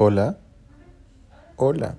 Hola. Hola.